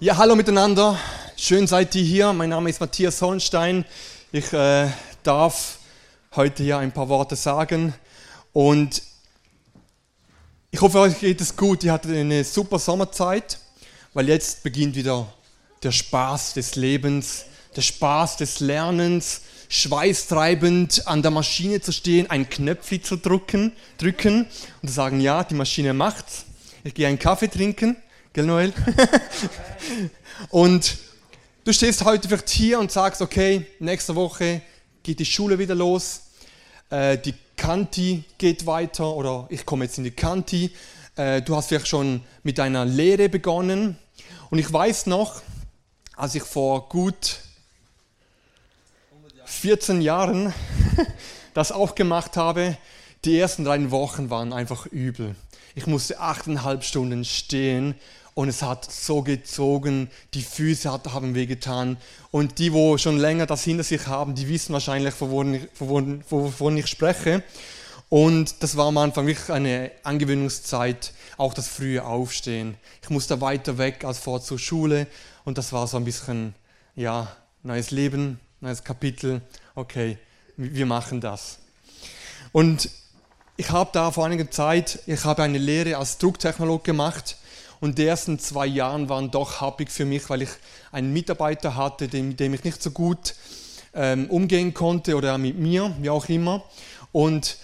Ja, hallo miteinander. Schön seid ihr hier. Mein Name ist Matthias Hohenstein. Ich äh, darf heute hier ein paar Worte sagen. Und ich hoffe, euch geht es gut. Ihr hattet eine super Sommerzeit, weil jetzt beginnt wieder der Spaß des Lebens, der Spaß des Lernens, schweißtreibend an der Maschine zu stehen, ein Knöpfchen zu drücken, drücken und zu sagen, ja, die Maschine macht's. Ich gehe einen Kaffee trinken Gell, Noel? und du stehst heute vielleicht hier und sagst, okay, nächste Woche geht die Schule wieder los, äh, die Kanti geht weiter oder ich komme jetzt in die Kanti. Äh, du hast vielleicht schon mit deiner Lehre begonnen. Und ich weiß noch, als ich vor gut 14 Jahren das auch gemacht habe, die ersten drei Wochen waren einfach übel. Ich musste achteinhalb Stunden stehen und es hat so gezogen, die Füße hat, haben wehgetan. Und die, wo schon länger das hinter sich haben, die wissen wahrscheinlich, wovon ich, spreche. Und das war am Anfang wirklich eine Angewöhnungszeit, auch das frühe Aufstehen. Ich musste weiter weg als vor zur Schule und das war so ein bisschen, ja, neues Leben, neues Kapitel. Okay, wir machen das. Und ich habe da vor einiger Zeit, ich habe eine Lehre als Drucktechnolog gemacht und die ersten zwei Jahre waren doch happig für mich, weil ich einen Mitarbeiter hatte, mit dem ich nicht so gut ähm, umgehen konnte oder mit mir, wie auch immer. Und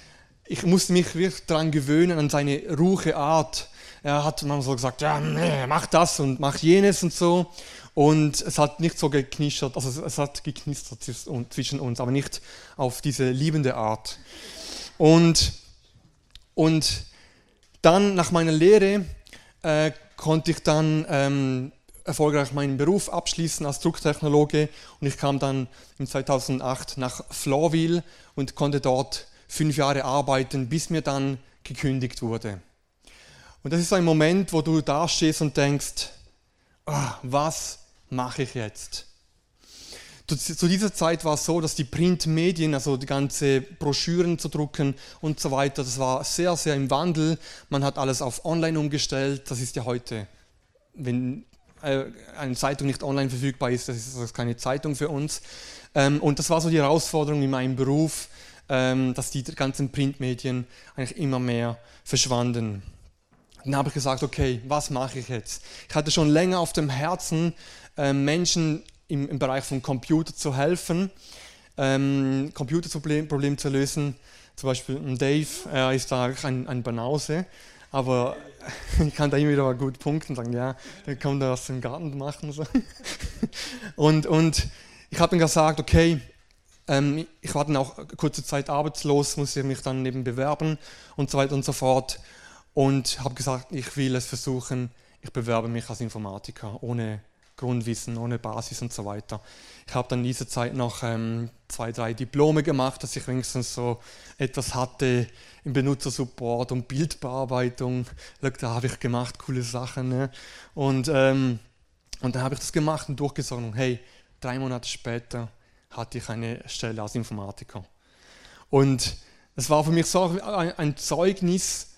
ich musste mich wirklich daran gewöhnen, an seine ruhige Art. Er hat manchmal so gesagt, ja, mach das und mach jenes und so. Und es hat nicht so geknischert, also es hat geknistert zwischen uns, aber nicht auf diese liebende Art. Und, und dann nach meiner Lehre äh, konnte ich dann ähm, erfolgreich meinen Beruf abschließen als Drucktechnologe und ich kam dann im 2008 nach Florville und konnte dort fünf Jahre arbeiten, bis mir dann gekündigt wurde. Und das ist ein Moment, wo du da stehst und denkst, oh, was mache ich jetzt? Zu dieser Zeit war es so, dass die Printmedien, also die ganze Broschüren zu drucken und so weiter, das war sehr, sehr im Wandel. Man hat alles auf Online umgestellt. Das ist ja heute, wenn äh, eine Zeitung nicht online verfügbar ist, das ist keine Zeitung für uns. Ähm, und das war so die Herausforderung in meinem Beruf, ähm, dass die ganzen Printmedien eigentlich immer mehr verschwanden. Dann habe ich gesagt, okay, was mache ich jetzt? Ich hatte schon länger auf dem Herzen, äh, Menschen im, im Bereich von Computer zu helfen, ähm, Computerprobleme zu lösen. Zum Beispiel Dave, er ist da ein, ein Banause, aber ich kann da immer wieder mal gut punkten und sagen, ja, dann kann er was im Garten machen. So. Und, und ich habe ihm gesagt, okay, ähm, ich war dann auch kurze Zeit arbeitslos, musste mich dann eben bewerben und so weiter und so fort. Und habe gesagt, ich will es versuchen, ich bewerbe mich als Informatiker ohne Grundwissen, ohne Basis und so weiter. Ich habe dann in dieser Zeit noch ähm, zwei, drei Diplome gemacht, dass ich wenigstens so etwas hatte im Benutzersupport und Bildbearbeitung. Da habe ich gemacht, coole Sachen. Ne? Und, ähm, und dann habe ich das gemacht und durchgesogen. Und hey, drei Monate später hatte ich eine Stelle als Informatiker. Und es war für mich so ein Zeugnis,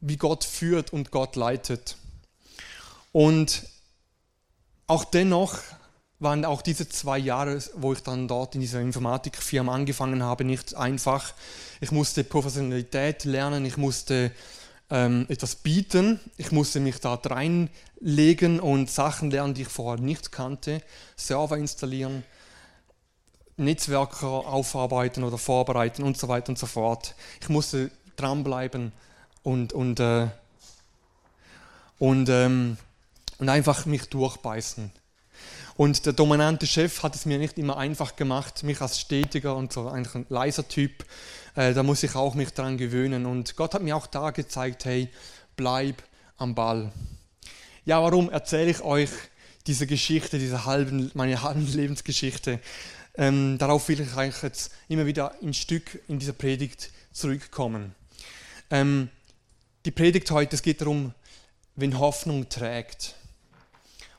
wie Gott führt und Gott leitet. Und auch dennoch waren auch diese zwei Jahre, wo ich dann dort in dieser Informatikfirma angefangen habe, nicht einfach. Ich musste Professionalität lernen, ich musste ähm, etwas bieten, ich musste mich da reinlegen und Sachen lernen, die ich vorher nicht kannte, Server installieren, Netzwerke aufarbeiten oder vorbereiten und so weiter und so fort. Ich musste dranbleiben und, und, äh, und ähm, und einfach mich durchbeißen. Und der dominante Chef hat es mir nicht immer einfach gemacht, mich als stetiger und so ein leiser Typ, äh, da muss ich auch mich dran gewöhnen. Und Gott hat mir auch da gezeigt, hey, bleib am Ball. Ja, warum erzähle ich euch diese Geschichte, diese halben, meine halbe Lebensgeschichte? Ähm, darauf will ich eigentlich jetzt immer wieder ein Stück in dieser Predigt zurückkommen. Ähm, die Predigt heute, es geht darum, wenn Hoffnung trägt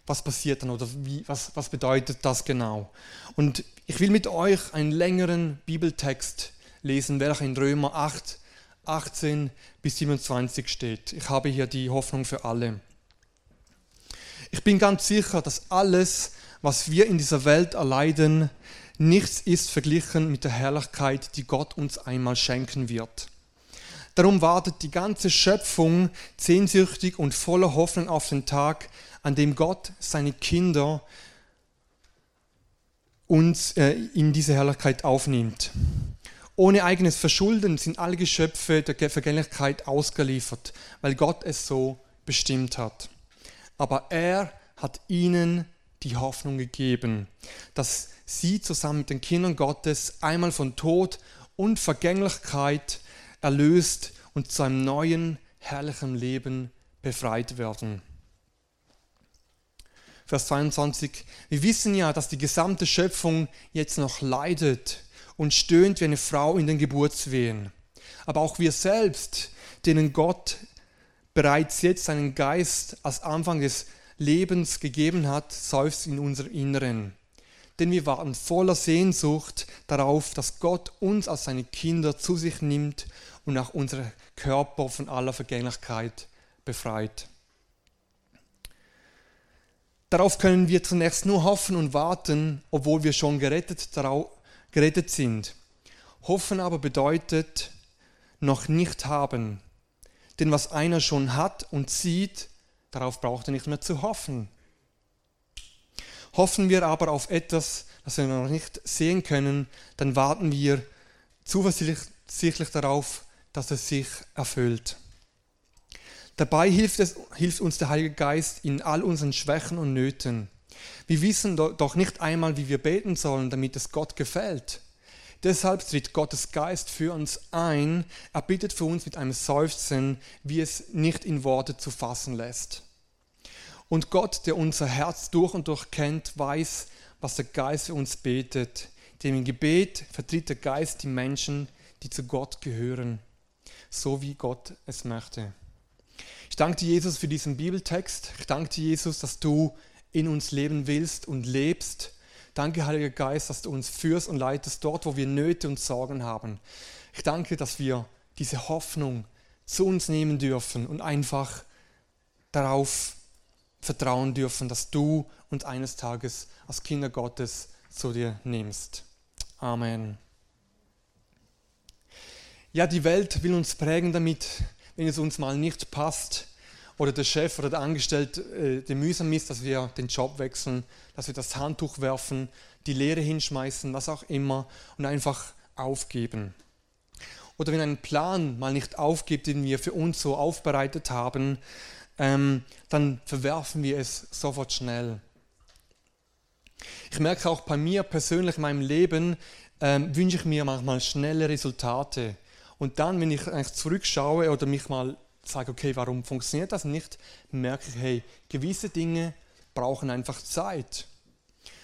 was passiert dann oder wie, was, was bedeutet das genau. Und ich will mit euch einen längeren Bibeltext lesen, welcher in Römer 8, 18 bis 27 steht. Ich habe hier die Hoffnung für alle. Ich bin ganz sicher, dass alles, was wir in dieser Welt erleiden, nichts ist verglichen mit der Herrlichkeit, die Gott uns einmal schenken wird. Darum wartet die ganze Schöpfung sehnsüchtig und voller Hoffnung auf den Tag, an dem Gott seine Kinder uns äh, in diese Herrlichkeit aufnimmt. Ohne eigenes Verschulden sind alle Geschöpfe der Vergänglichkeit ausgeliefert, weil Gott es so bestimmt hat. Aber er hat ihnen die Hoffnung gegeben, dass sie zusammen mit den Kindern Gottes einmal von Tod und Vergänglichkeit erlöst und zu einem neuen, herrlichen Leben befreit werden. Vers 22. Wir wissen ja, dass die gesamte Schöpfung jetzt noch leidet und stöhnt wie eine Frau in den Geburtswehen. Aber auch wir selbst, denen Gott bereits jetzt seinen Geist als Anfang des Lebens gegeben hat, seufzt in unser Inneren. Denn wir waren voller Sehnsucht darauf, dass Gott uns als seine Kinder zu sich nimmt und auch unsere Körper von aller Vergänglichkeit befreit. Darauf können wir zunächst nur hoffen und warten, obwohl wir schon gerettet, gerettet sind. Hoffen aber bedeutet noch nicht haben. Denn was einer schon hat und sieht, darauf braucht er nicht mehr zu hoffen. Hoffen wir aber auf etwas, das wir noch nicht sehen können, dann warten wir zuversichtlich darauf, dass es sich erfüllt. Dabei hilft, es, hilft uns der Heilige Geist in all unseren Schwächen und Nöten. Wir wissen doch nicht einmal, wie wir beten sollen, damit es Gott gefällt. Deshalb tritt Gottes Geist für uns ein. Er bittet für uns mit einem Seufzen, wie es nicht in Worte zu fassen lässt. Und Gott, der unser Herz durch und durch kennt, weiß, was der Geist für uns betet. Dem im Gebet vertritt der Geist die Menschen, die zu Gott gehören, so wie Gott es möchte. Danke dir, Jesus, für diesen Bibeltext. Ich danke dir, Jesus, dass du in uns leben willst und lebst. Danke, Heiliger Geist, dass du uns führst und leitest dort, wo wir Nöte und Sorgen haben. Ich danke, dass wir diese Hoffnung zu uns nehmen dürfen und einfach darauf vertrauen dürfen, dass du uns eines Tages als Kinder Gottes zu dir nimmst. Amen. Ja, die Welt will uns prägen damit, wenn es uns mal nicht passt oder der Chef oder der Angestellte äh, dem mühsam ist, dass wir den Job wechseln, dass wir das Handtuch werfen, die Lehre hinschmeißen, was auch immer und einfach aufgeben. Oder wenn ein Plan mal nicht aufgibt, den wir für uns so aufbereitet haben, ähm, dann verwerfen wir es sofort schnell. Ich merke auch bei mir persönlich in meinem Leben, ähm, wünsche ich mir manchmal schnelle Resultate. Und dann, wenn ich eigentlich zurückschaue oder mich mal sage, okay, warum funktioniert das nicht, merke ich, hey, gewisse Dinge brauchen einfach Zeit.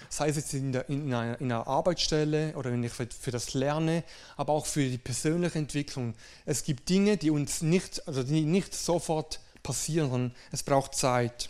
Sei es jetzt in, der, in, einer, in einer, Arbeitsstelle oder wenn ich für, für, das lerne, aber auch für die persönliche Entwicklung. Es gibt Dinge, die uns nicht, also die nicht sofort passieren. Es braucht Zeit.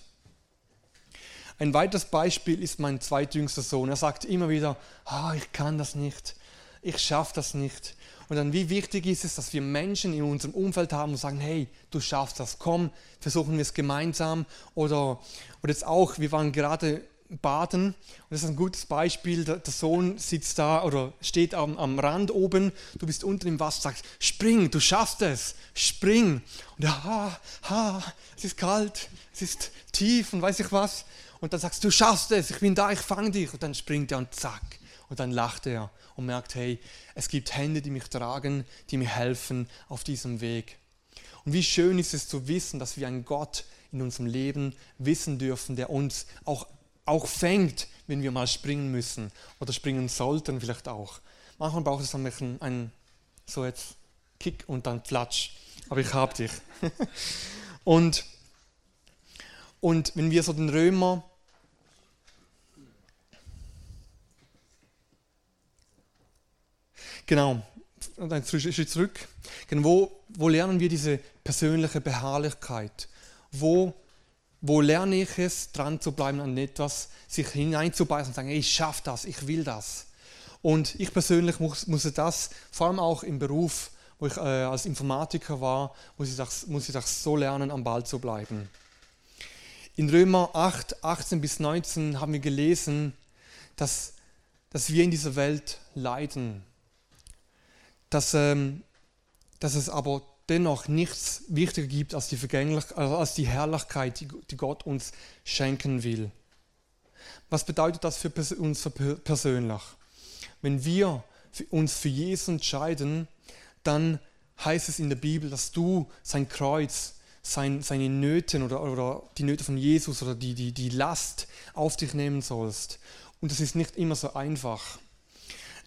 Ein weiteres Beispiel ist mein zweitjüngster Sohn. Er sagt immer wieder, ah, ich kann das nicht, ich schaffe das nicht. Und dann, wie wichtig ist es, dass wir Menschen in unserem Umfeld haben und sagen, hey, du schaffst das, komm, versuchen wir es gemeinsam. Oder, oder jetzt auch, wir waren gerade baden und das ist ein gutes Beispiel, der, der Sohn sitzt da oder steht am, am, Rand oben, du bist unten im Wasser, sagst, spring, du schaffst es, spring. Und ha, ha, es ist kalt, es ist tief und weiß ich was. Und dann sagst du, du schaffst es, ich bin da, ich fange dich. Und dann springt er und zack. Und dann lacht er und merkt, hey, es gibt Hände, die mich tragen, die mir helfen auf diesem Weg. Und wie schön ist es zu wissen, dass wir einen Gott in unserem Leben wissen dürfen, der uns auch, auch fängt, wenn wir mal springen müssen oder springen sollten vielleicht auch. Manchmal braucht es dann einen, einen so jetzt Kick und dann Flatsch. Aber ich hab dich. und, und wenn wir so den Römer Genau, ein Schritt zurück. Genau, wo, wo lernen wir diese persönliche Beharrlichkeit? Wo, wo lerne ich es, dran zu bleiben an etwas, sich hineinzubeißen und sagen, ich schaffe das, ich will das. Und ich persönlich muss, muss das, vor allem auch im Beruf, wo ich äh, als Informatiker war, muss ich, das, muss ich das so lernen, am Ball zu bleiben. In Römer 8, 18 bis 19 haben wir gelesen, dass, dass wir in dieser Welt leiden. Dass, ähm, dass es aber dennoch nichts wichtiger gibt als die, Vergänglich als die Herrlichkeit, die, die Gott uns schenken will. Was bedeutet das für uns persönlich? Wenn wir uns für Jesus entscheiden, dann heißt es in der Bibel, dass du sein Kreuz, sein, seine Nöte oder, oder die Nöte von Jesus oder die, die, die Last auf dich nehmen sollst. Und das ist nicht immer so einfach.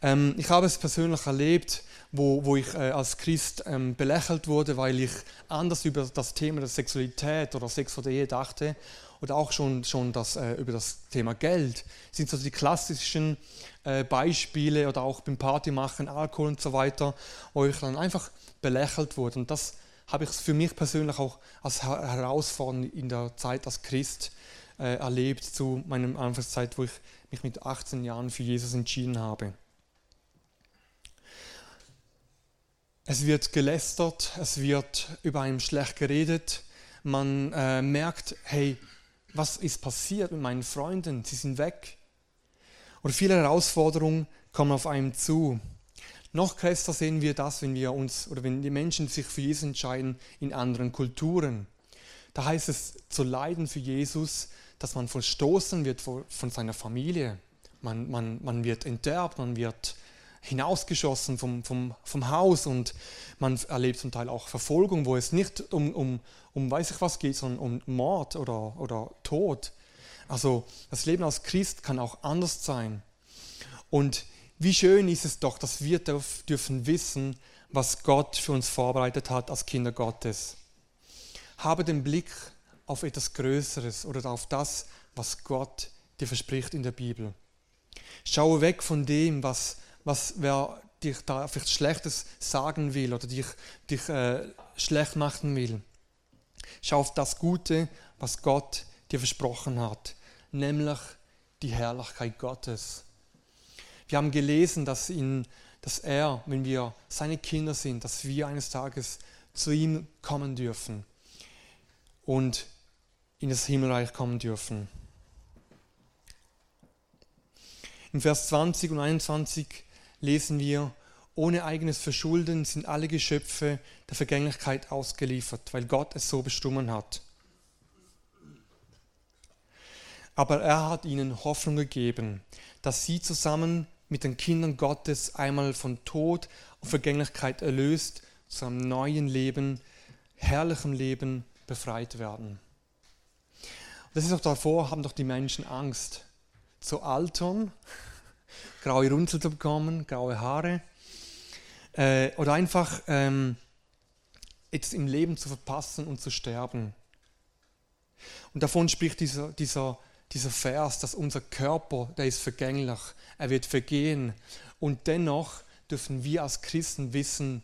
Ähm, ich habe es persönlich erlebt, wo, wo ich äh, als Christ ähm, belächelt wurde, weil ich anders über das Thema der Sexualität oder Sex oder Ehe dachte oder auch schon, schon das, äh, über das Thema Geld. Das sind so die klassischen äh, Beispiele oder auch beim Partymachen, Alkohol und so weiter, wo ich dann einfach belächelt wurde. Und das habe ich für mich persönlich auch als herausfordernd in der Zeit als Christ äh, erlebt, zu meiner Anfangszeit, wo ich mich mit 18 Jahren für Jesus entschieden habe. Es wird gelästert, es wird über einen schlecht geredet. Man äh, merkt, hey, was ist passiert mit meinen Freunden? Sie sind weg. Oder viele Herausforderungen kommen auf einen zu. Noch krasser sehen wir das, wenn wir uns oder wenn die Menschen sich für Jesus entscheiden in anderen Kulturen. Da heißt es zu leiden für Jesus, dass man verstoßen wird von seiner Familie. Man, man, man wird enterbt, man wird hinausgeschossen vom, vom, vom Haus und man erlebt zum Teil auch Verfolgung, wo es nicht um, um, um weiß ich was geht, sondern um Mord oder, oder Tod. Also das Leben als Christ kann auch anders sein. Und wie schön ist es doch, dass wir dürfen wissen, was Gott für uns vorbereitet hat als Kinder Gottes. Habe den Blick auf etwas Größeres oder auf das, was Gott dir verspricht in der Bibel. Schaue weg von dem, was was wer dich da vielleicht Schlechtes sagen will oder dich, dich äh, schlecht machen will. Schau auf das Gute, was Gott dir versprochen hat, nämlich die Herrlichkeit Gottes. Wir haben gelesen, dass, ihn, dass er, wenn wir seine Kinder sind, dass wir eines Tages zu ihm kommen dürfen und in das Himmelreich kommen dürfen. In Vers 20 und 21 lesen wir, ohne eigenes Verschulden sind alle Geschöpfe der Vergänglichkeit ausgeliefert, weil Gott es so bestimmt hat. Aber er hat ihnen Hoffnung gegeben, dass sie zusammen mit den Kindern Gottes einmal von Tod und Vergänglichkeit erlöst zu einem neuen Leben, herrlichem Leben befreit werden. Das ist auch davor, haben doch die Menschen Angst zu altern graue Runzel zu bekommen, graue Haare äh, oder einfach ähm, etwas im Leben zu verpassen und zu sterben. Und davon spricht dieser, dieser, dieser Vers, dass unser Körper, der ist vergänglich, er wird vergehen. Und dennoch dürfen wir als Christen wissen,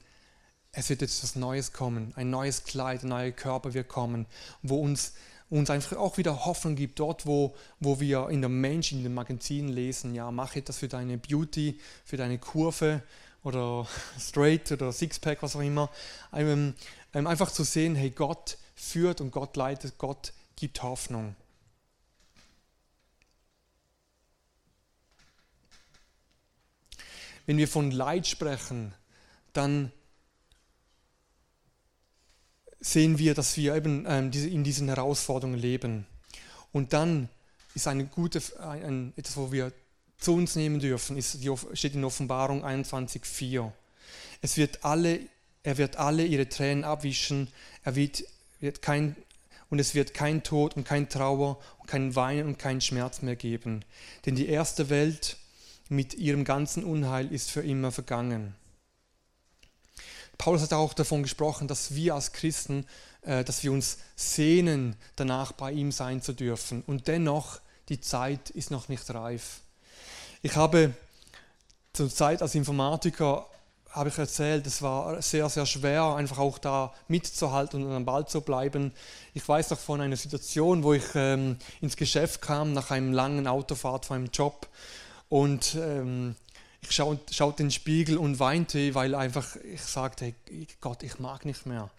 es wird jetzt etwas Neues kommen, ein neues Kleid, ein neuer Körper wird kommen, wo uns uns einfach auch wieder Hoffnung gibt, dort wo, wo wir in der Mensch, in den Magazinen lesen, ja, mach etwas für deine Beauty, für deine Kurve oder Straight oder Sixpack, was auch immer. Ähm, ähm, einfach zu sehen, hey, Gott führt und Gott leitet, Gott gibt Hoffnung. Wenn wir von Leid sprechen, dann sehen wir, dass wir eben ähm, in diesen Herausforderungen leben. Und dann ist eine gute, ein, etwas, wo wir zu uns nehmen dürfen, ist, steht in Offenbarung 21,4. Es wird alle, er wird alle ihre Tränen abwischen, er wird, wird kein, und es wird kein Tod und kein Trauer und kein Weinen und kein Schmerz mehr geben. Denn die erste Welt mit ihrem ganzen Unheil ist für immer vergangen. Paulus hat auch davon gesprochen, dass wir als Christen, äh, dass wir uns sehnen, danach bei ihm sein zu dürfen. Und dennoch, die Zeit ist noch nicht reif. Ich habe zur Zeit als Informatiker habe ich erzählt, es war sehr, sehr schwer, einfach auch da mitzuhalten und am Ball zu bleiben. Ich weiß noch von einer Situation, wo ich ähm, ins Geschäft kam nach einem langen Autofahrt von einem Job und ähm, ich schaute, schaute in den Spiegel und weinte, weil einfach ich sagte, hey Gott, ich mag nicht mehr.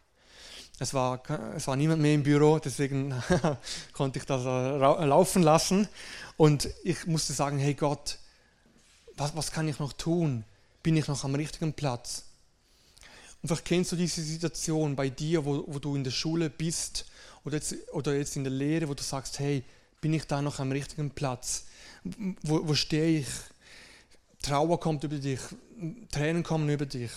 Es war, es war niemand mehr im Büro, deswegen konnte ich das laufen lassen. Und ich musste sagen, hey Gott, was, was kann ich noch tun? Bin ich noch am richtigen Platz? Und vielleicht kennst du diese Situation bei dir, wo, wo du in der Schule bist oder jetzt, oder jetzt in der Lehre, wo du sagst, hey, bin ich da noch am richtigen Platz? Wo, wo stehe ich? Trauer kommt über dich, Tränen kommen über dich.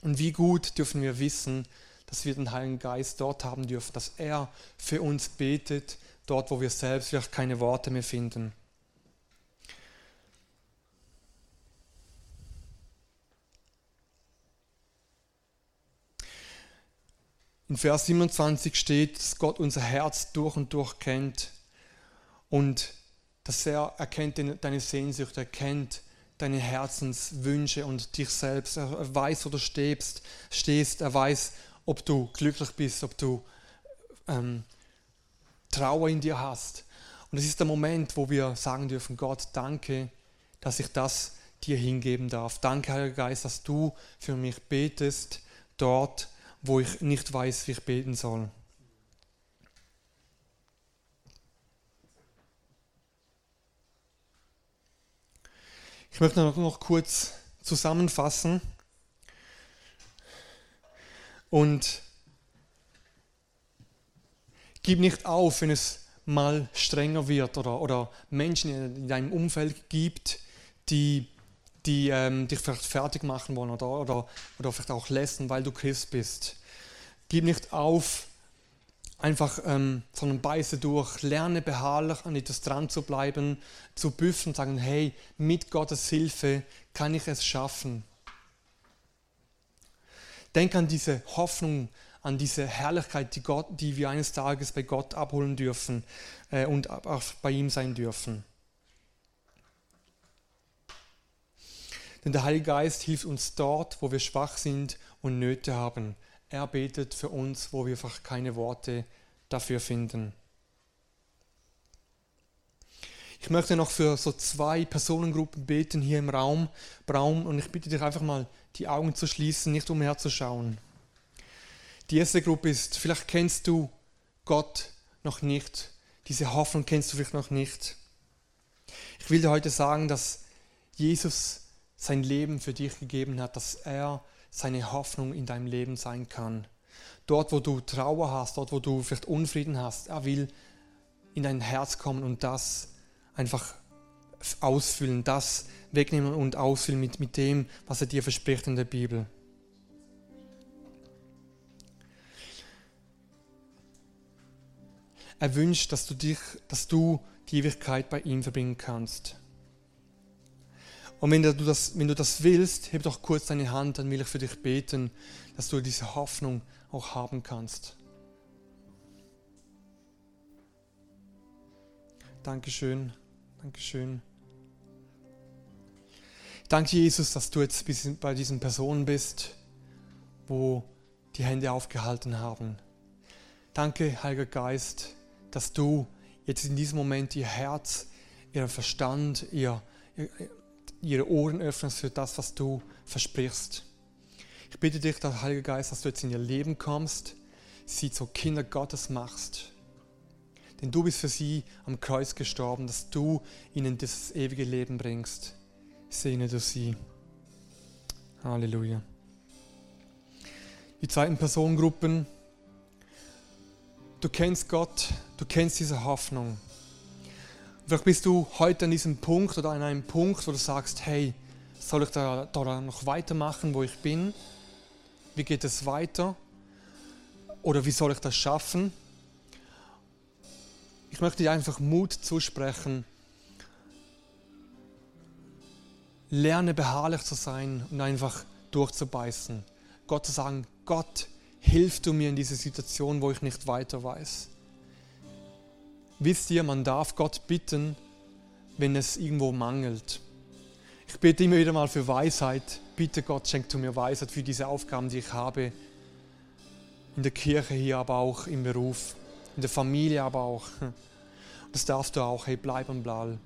Und wie gut dürfen wir wissen, dass wir den Heiligen Geist dort haben dürfen, dass er für uns betet, dort wo wir selbst vielleicht keine Worte mehr finden. In Vers 27 steht, dass Gott unser Herz durch und durch kennt und dass er erkennt deine Sehnsucht, er kennt deine Herzenswünsche und dich selbst. Er weiß, wo du stehst, stehst. er weiß, ob du glücklich bist, ob du ähm, Trauer in dir hast. Und es ist der Moment, wo wir sagen dürfen, Gott, danke, dass ich das dir hingeben darf. Danke, Heiliger Geist, dass du für mich betest, dort, wo ich nicht weiß, wie ich beten soll. Ich möchte noch kurz zusammenfassen und gib nicht auf, wenn es mal strenger wird oder, oder Menschen in deinem Umfeld gibt, die, die ähm, dich vielleicht fertig machen wollen oder, oder, oder vielleicht auch lassen, weil du Christ bist. Gib nicht auf, einfach, ähm, sondern beiße durch, lerne beharrlich an etwas dran zu bleiben, zu büffen, sagen, hey, mit Gottes Hilfe kann ich es schaffen. Denk an diese Hoffnung, an diese Herrlichkeit, die, Gott, die wir eines Tages bei Gott abholen dürfen äh, und auch bei ihm sein dürfen. Denn der Heilige Geist hilft uns dort, wo wir schwach sind und Nöte haben. Er betet für uns, wo wir einfach keine Worte dafür finden. Ich möchte noch für so zwei Personengruppen beten hier im Raum, Raum und ich bitte dich einfach mal, die Augen zu schließen, nicht umherzuschauen. Die erste Gruppe ist, vielleicht kennst du Gott noch nicht, diese Hoffnung kennst du vielleicht noch nicht. Ich will dir heute sagen, dass Jesus sein Leben für dich gegeben hat, dass er seine Hoffnung in deinem Leben sein kann. Dort, wo du Trauer hast, dort, wo du vielleicht Unfrieden hast, er will in dein Herz kommen und das einfach ausfüllen, das wegnehmen und ausfüllen mit, mit dem, was er dir verspricht in der Bibel. Er wünscht, dass du dich, dass du die Ewigkeit bei ihm verbringen kannst. Und wenn du, das, wenn du das willst, heb doch kurz deine Hand, dann will ich für dich beten, dass du diese Hoffnung auch haben kannst. Dankeschön, Dankeschön. Danke, Jesus, dass du jetzt bei diesen Personen bist, wo die Hände aufgehalten haben. Danke, Heiliger Geist, dass du jetzt in diesem Moment ihr Herz, ihr Verstand, ihr, ihre Ohren öffnest für das, was du versprichst. Ich bitte dich, der Heilige Geist, dass du jetzt in ihr Leben kommst, sie zu Kinder Gottes machst. Denn du bist für sie am Kreuz gestorben, dass du ihnen das ewige Leben bringst. Sehne du sie. Halleluja. Die zweiten Personengruppen. Du kennst Gott, du kennst diese Hoffnung. Vielleicht bist du heute an diesem Punkt oder an einem Punkt, wo du sagst, hey, soll ich da, da noch weitermachen, wo ich bin? Wie geht es weiter? Oder wie soll ich das schaffen? Ich möchte dir einfach Mut zusprechen. Lerne beharrlich zu sein und einfach durchzubeißen. Gott zu sagen, Gott, hilf du mir in dieser Situation, wo ich nicht weiter weiß. Wisst ihr, man darf Gott bitten, wenn es irgendwo mangelt. Ich bete immer wieder mal für Weisheit. Bitte Gott, schenk du mir Weisheit für diese Aufgaben, die ich habe. In der Kirche hier, aber auch im Beruf. In der Familie aber auch. Das darfst du auch. Hey, bleib am Ball.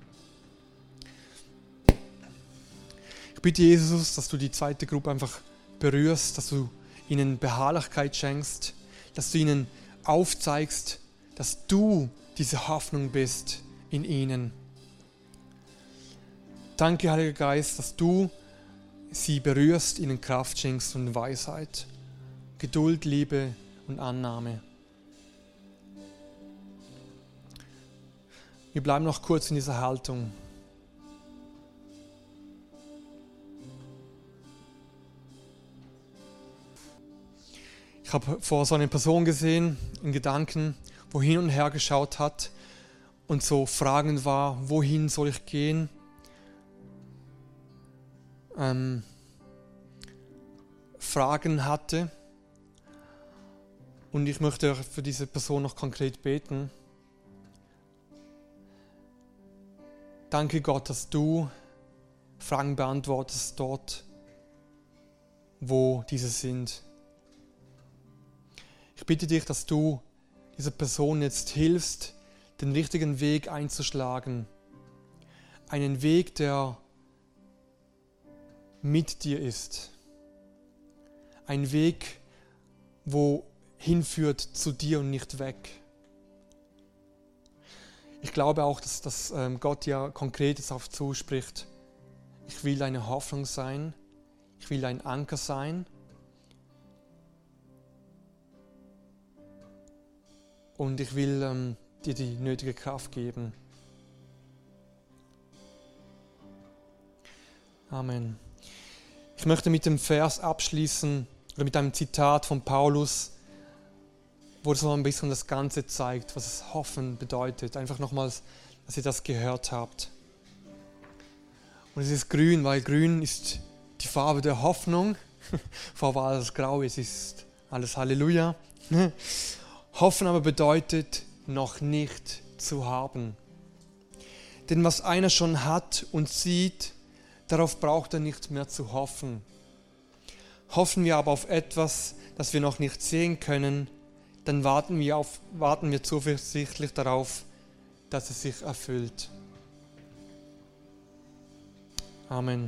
Ich bitte Jesus, dass du die zweite Gruppe einfach berührst, dass du ihnen Beharrlichkeit schenkst, dass du ihnen aufzeigst, dass du diese Hoffnung bist in ihnen. Danke, Heiliger Geist, dass du sie berührst, ihnen Kraft schenkst und Weisheit, Geduld, Liebe und Annahme. Wir bleiben noch kurz in dieser Haltung. Ich habe vor so eine Person gesehen, in Gedanken, wo hin und her geschaut hat und so fragend war, wohin soll ich gehen? Ähm, Fragen hatte. Und ich möchte für diese Person noch konkret beten. Danke Gott, dass du Fragen beantwortest dort, wo diese sind. Ich bitte dich, dass du dieser Person jetzt hilfst, den richtigen Weg einzuschlagen. Einen Weg, der mit dir ist. Ein Weg, wo hinführt zu dir und nicht weg. Ich glaube auch, dass, dass ähm, Gott ja Konkretes auf zuspricht. Ich will eine Hoffnung sein. Ich will ein Anker sein. Und ich will ähm, dir die nötige Kraft geben. Amen. Ich möchte mit dem Vers abschließen oder mit einem Zitat von Paulus, wo so ein bisschen das Ganze zeigt, was es Hoffen bedeutet. Einfach nochmals, dass ihr das gehört habt. Und es ist grün, weil grün ist die Farbe der Hoffnung. Vorher alles grau, es ist alles Halleluja. Hoffen aber bedeutet noch nicht zu haben. Denn was einer schon hat und sieht, darauf braucht er nicht mehr zu hoffen. Hoffen wir aber auf etwas, das wir noch nicht sehen können, dann warten wir, auf, warten wir zuversichtlich darauf, dass es sich erfüllt. Amen.